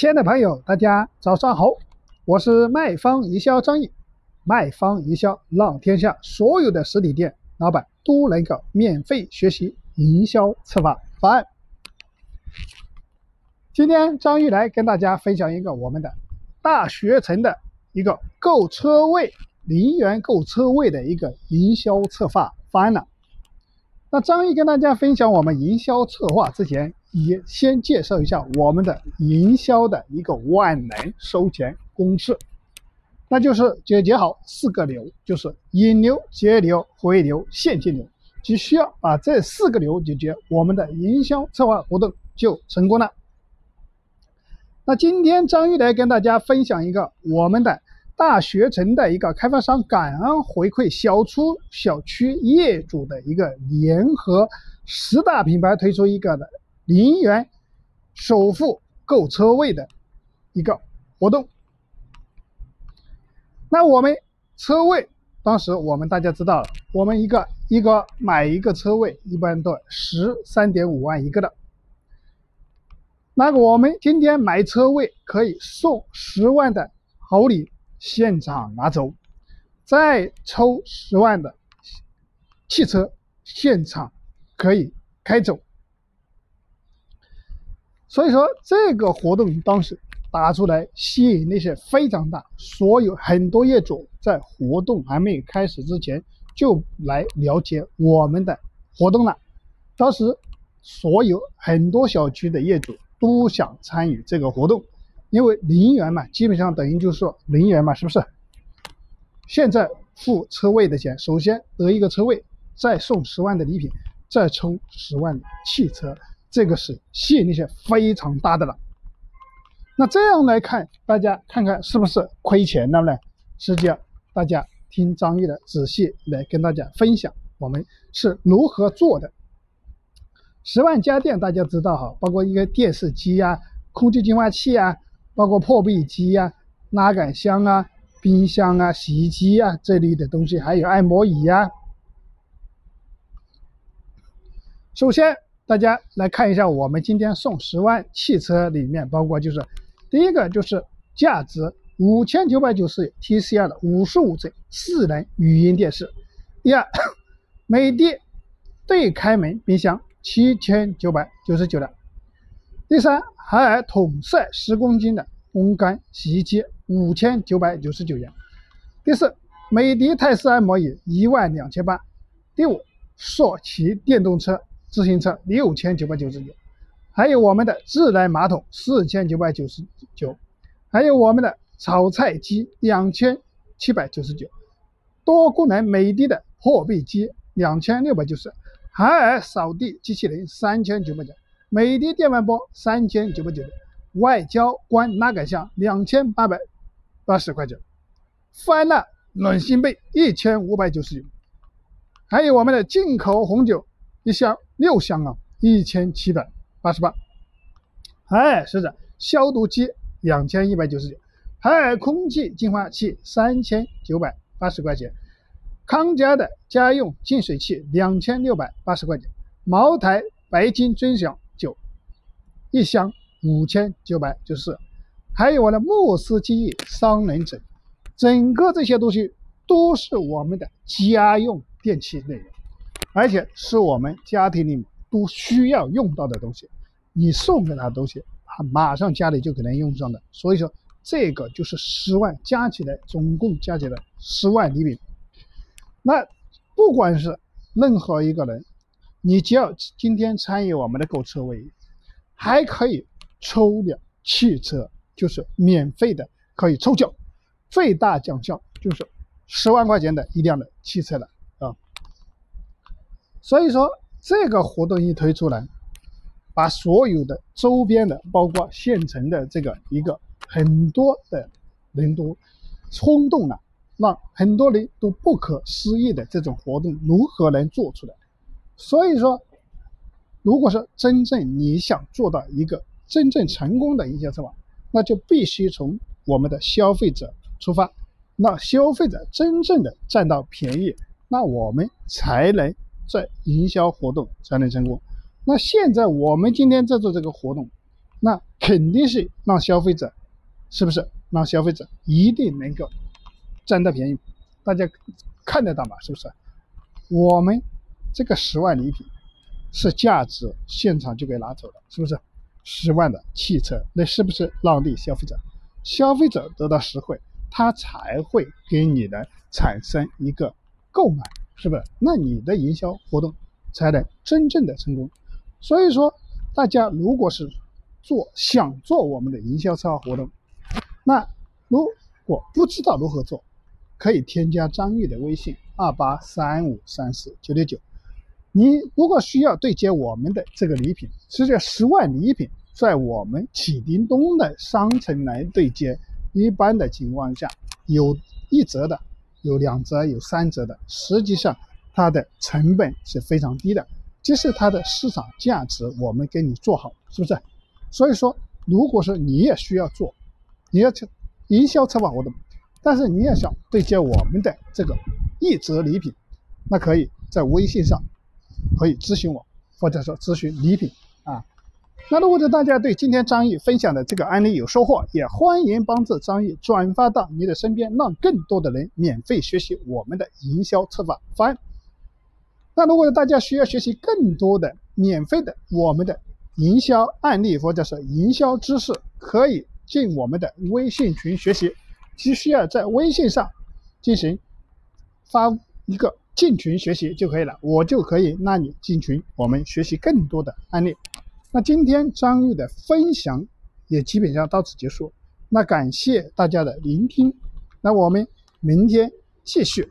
亲爱的朋友，大家早上好，我是卖方营销张毅。卖方营销让天下所有的实体店老板都能够免费学习营销策划方案。今天张毅来跟大家分享一个我们的大学城的一个购车位零元购车位的一个营销策划方案了。那张毅跟大家分享我们营销策划之前。也先介绍一下我们的营销的一个万能收钱公式，那就是解决好四个流，就是引流、截流、回流、现金流，只需要把这四个流解决，我们的营销策划活动就成功了。那今天张玉来跟大家分享一个我们的大学城的一个开发商感恩回馈小出小区业主的一个联合十大品牌推出一个的。零元首付购车位的一个活动。那我们车位当时我们大家知道了，我们一个一个买一个车位一般都十三点五万一个的。那我们今天买车位可以送十万的好礼，现场拿走，再抽十万的汽车，现场可以开走。所以说这个活动当时打出来吸引力是非常大，所有很多业主在活动还没有开始之前就来了解我们的活动了。当时所有很多小区的业主都想参与这个活动，因为零元嘛，基本上等于就是说零元嘛，是不是？现在付车位的钱，首先得一个车位，再送十万的礼品，再抽十万的汽车。这个是吸引力是非常大的了。那这样来看，大家看看是不是亏钱了呢？实际上，大家听张毅的仔细来跟大家分享，我们是如何做的。十万家电大家知道哈，包括一个电视机呀、空气净化器啊，包括破壁机呀、拉杆箱啊、冰箱啊、洗衣机啊这类的东西，还有按摩椅呀。首先。大家来看一下，我们今天送十万汽车里面包括就是，第一个就是价值五千九百九十 TCL 的五十五寸智能语音电视，第二，美的对开门冰箱七千九百九十九的，第三，海尔统帅十公斤的烘干洗衣机五千九百九十九元，第四，美的泰式按摩椅一万两千八，第五，索奇电动车。自行车六千九百九十九，还有我们的自来马桶四千九百九十九，还有我们的炒菜机两千七百九十九，多功能美的的破壁机两千六百九十，海尔扫地机器人三千九百九，美的电饭煲三千九百九，外交官拉杆箱两千八百八十块钱，翻了暖心被一千五百九十九，还有我们的进口红酒。一箱六箱啊，一千七百八十八。哎，是的，消毒机两千一百九十九，海尔空气净化器三千九百八十块钱，康佳的家用净水器两千六百八十块钱，茅台白金尊享酒一箱五千九百九十四，还有我的慕斯记忆双人枕，整个这些东西都是我们的家用电器内容。而且是我们家庭里都需要用到的东西，你送给他的东西，他马上家里就可能用上的。所以说，这个就是十万加起来，总共加起来十万礼品。那不管是任何一个人，你只要今天参与我们的购车会议，还可以抽辆汽车，就是免费的，可以抽奖，最大奖项就是十万块钱的一辆的汽车了。所以说，这个活动一推出来，把所有的周边的，包括县城的这个一个很多的人都冲动了，让很多人都不可思议的这种活动如何能做出来？所以说，如果说真正你想做到一个真正成功的营销策划，那就必须从我们的消费者出发，那消费者真正的占到便宜，那我们才能。在营销活动才能成功。那现在我们今天在做这个活动，那肯定是让消费者，是不是让消费者一定能够占到便宜？大家看得到吗？是不是？我们这个十万礼品是价值现场就给拿走了，是不是？十万的汽车，那是不是让利消费者？消费者得到实惠，他才会给你的产生一个购买，是不是？那你的营销活动才能真正的成功。所以说，大家如果是做想做我们的营销策划活动，那如果不知道如何做，可以添加张玉的微信二八三五三四九六九。你如果需要对接我们的这个礼品，是这十万礼品，在我们启叮咚的商城来对接，一般的情况下，有一折的，有两折，有三折的，实际上它的成本是非常低的，即使它的市场价值，我们给你做好，是不是？所以说，如果说你也需要做，你要去营销策划活动，但是你也想对接我们的这个一折礼品，那可以在微信上。可以咨询我，或者说咨询礼品。那如果大家对今天张毅分享的这个案例有收获，也欢迎帮助张毅转发到你的身边，让更多的人免费学习我们的营销策划方案。那如果大家需要学习更多的免费的我们的营销案例或者是营销知识，可以进我们的微信群学习，只需要在微信上进行发一个。进群学习就可以了，我就可以让你进群，我们学习更多的案例。那今天张玉的分享也基本上到此结束，那感谢大家的聆听，那我们明天继续。